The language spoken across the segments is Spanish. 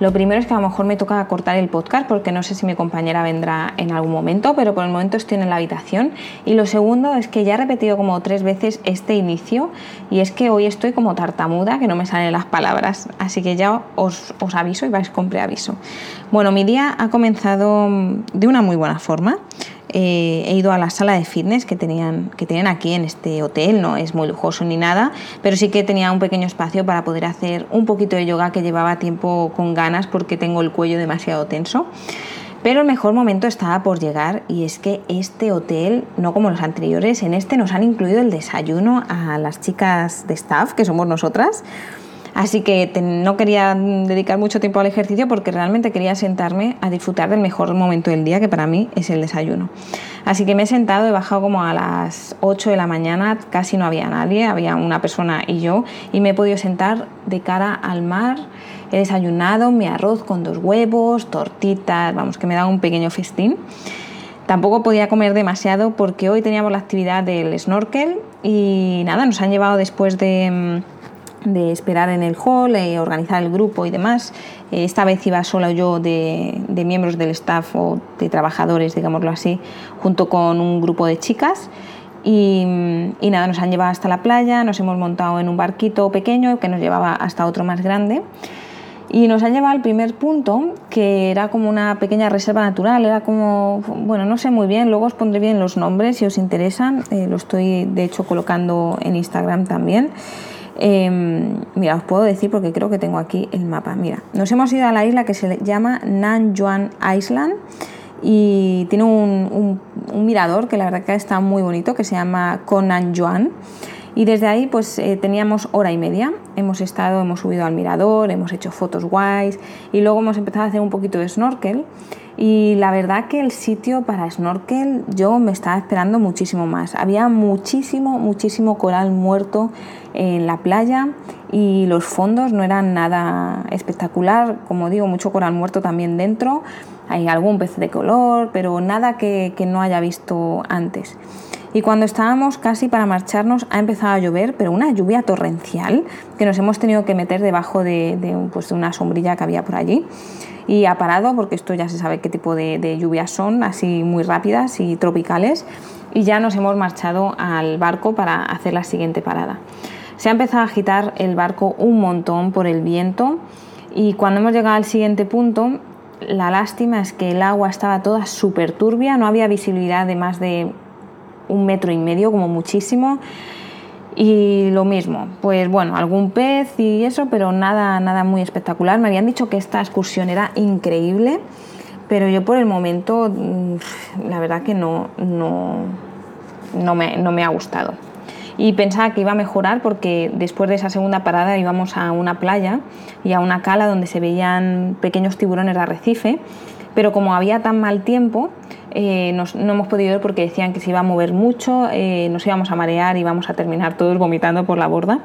Lo primero es que a lo mejor me toca cortar el podcast porque no sé si mi compañera vendrá en algún momento, pero por el momento estoy en la habitación. Y lo segundo es que ya he repetido como tres veces este inicio y es que hoy estoy como tartamuda, que no me salen las palabras. Así que ya os, os aviso y vais con preaviso. Bueno, mi día ha comenzado de una muy buena forma. Eh, he ido a la sala de fitness que, tenían, que tienen aquí en este hotel, no es muy lujoso ni nada, pero sí que tenía un pequeño espacio para poder hacer un poquito de yoga que llevaba tiempo con ganas porque tengo el cuello demasiado tenso. Pero el mejor momento estaba por llegar y es que este hotel, no como los anteriores, en este nos han incluido el desayuno a las chicas de staff, que somos nosotras. Así que no quería dedicar mucho tiempo al ejercicio porque realmente quería sentarme a disfrutar del mejor momento del día, que para mí es el desayuno. Así que me he sentado, he bajado como a las 8 de la mañana, casi no había nadie, había una persona y yo, y me he podido sentar de cara al mar. He desayunado mi arroz con dos huevos, tortitas, vamos, que me da un pequeño festín. Tampoco podía comer demasiado porque hoy teníamos la actividad del snorkel y nada, nos han llevado después de mm, de esperar en el hall, eh, organizar el grupo y demás. Eh, esta vez iba solo yo de, miembros del staff o de trabajadores, digámoslo así, junto con un grupo de chicas. Y, y, nada, nos han llevado hasta la playa, nos hemos montado en un barquito pequeño que nos llevaba hasta otro más grande. Y nos han llevado al primer punto, que era como una pequeña reserva natural, era como, bueno, no sé muy bien, luego os pondré bien los nombres si os interesan, eh, lo estoy de hecho colocando en Instagram también. Em, mira, os puedo decir porque creo que tengo aquí el mapa. Mira, nos hemos ido a la isla que se llama Nanjuan Island y tiene un, mirador que la verdad que está muy bonito que se llama Konanjuan. Y desde ahí pues eh, teníamos hora y media. Hemos estado, hemos subido al mirador, hemos hecho fotos guays y luego hemos empezado a hacer un poquito de snorkel. Y la verdad que el sitio para snorkel yo me estaba esperando muchísimo más. Había muchísimo, muchísimo coral muerto en la playa y los fondos no eran nada espectacular. Como digo, mucho coral muerto también dentro. Hay algún pez de color, pero nada que, que no haya visto antes. Y cuando estábamos casi para marcharnos ha empezado a llover, pero una lluvia torrencial que nos hemos tenido que meter debajo de, pues, de una sombrilla que había por allí. Y ha parado, porque esto ya se sabe qué tipo de, de lluvias son, así muy rápidas y tropicales. Y ya nos hemos marchado al barco para hacer la siguiente parada. Se ha empezado a agitar el barco un montón por el viento y cuando hemos llegado al siguiente punto, la lástima es que el agua estaba toda súper turbia, no había visibilidad de más de un metro y medio como muchísimo. Y lo mismo, pues bueno, algún pez y eso, pero nada, nada muy espectacular. Me habían dicho que esta excursión era increíble, pero yo por el momento, mm, la verdad que no, no, no, me, no me ha gustado. Y pensaba que iba a mejorar porque después de esa segunda parada íbamos a una playa y a una cala donde se veían pequeños tiburones de arrecife, pero como había tan mal tiempo, eh, no hemos podido ir porque decían que se iba a mover mucho, eh, nos íbamos a marear y íbamos a terminar todos vomitando por la borda.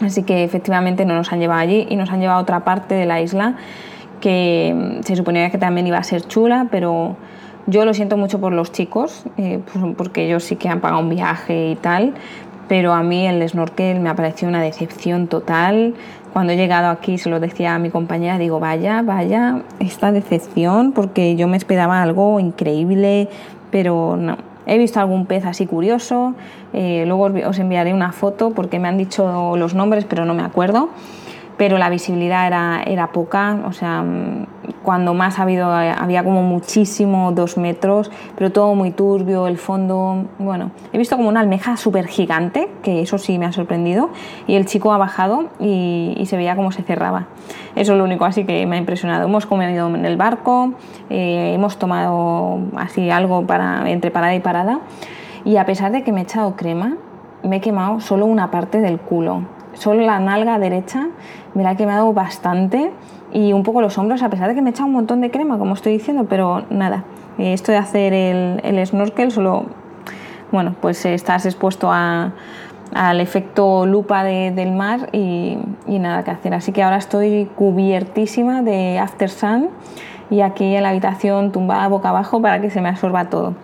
Así que efectivamente no nos han llevado allí y nos han llevado a otra parte de la isla que mm, se suponía que también iba a ser chula, pero yo lo siento mucho por los chicos, eh, pues, porque ellos sí que han pagado un viaje y tal, pero a mí el snorkel me ha parecido una decepción total. Cuando he llegado aquí se lo decía a mi compañera, digo, vaya, vaya, esta decepción, porque yo me esperaba algo increíble, pero no. He visto algún pez así curioso, eh, luego os enviaré una foto porque me han dicho los nombres, pero no me acuerdo pero la visibilidad era, era poca, o sea, cuando más ha habido, había como muchísimo, dos metros, pero todo muy turbio, el fondo, bueno, he visto como una almeja súper gigante, que eso sí me ha sorprendido, y el chico ha bajado y, se veía cómo se cerraba. Eso es lo único así que me ha impresionado. Hemos comido en el barco, eh, hemos tomado así algo para, entre parada y parada, y a pesar de que me he echado crema, me he quemado solo una parte del culo solo la nalga derecha me la he quemado bastante y un poco los hombros, a pesar de que me he echado un montón de crema, como estoy diciendo, pero nada, esto de hacer el, el snorkel solo, bueno, pues estás expuesto a, al efecto lupa del mar y, nada que hacer. Así que ahora estoy cubiertísima de After Sun y aquí en la habitación tumbada boca abajo para que se me absorba todo.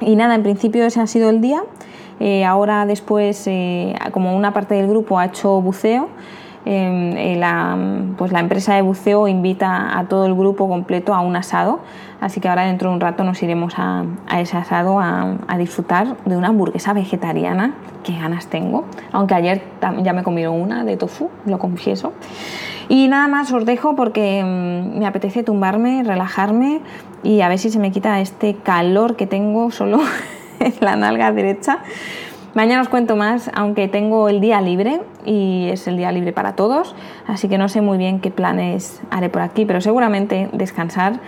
Y nada, en principio ese ha sido el día. Eh, ahora después, eh, como una parte del grupo ha hecho buceo, em, eh, la, pues la empresa de buceo invita a todo el grupo completo a un asado Así que ahora dentro de un rato nos iremos a, ese asado a, disfrutar de una hamburguesa vegetariana. Qué ganas tengo. Aunque ayer ya me comí una de tofu, lo confieso. Y nada más os dejo porque mm, me apetece tumbarme, relajarme y a ver si se me quita este calor que tengo solo en la nalga derecha. Mañana os cuento más, aunque tengo el día libre y es el día libre para todos, así que no sé muy bien qué planes haré por aquí, pero seguramente descansar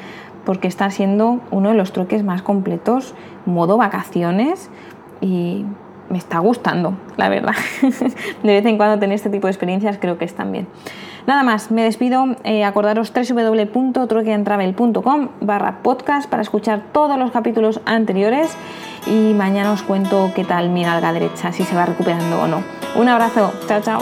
porque está siendo uno de los truques más completos, modo vacaciones y me está gustando, la verdad. de vez en cuando tener este tipo de experiencias creo que están bien. Nada más, me despido. Eh, acordaros www.truequeantravel.com barra podcast para escuchar todos los capítulos anteriores y mañana os cuento qué tal mi alga derecha, si se va recuperando o no. Un abrazo, chao, chao.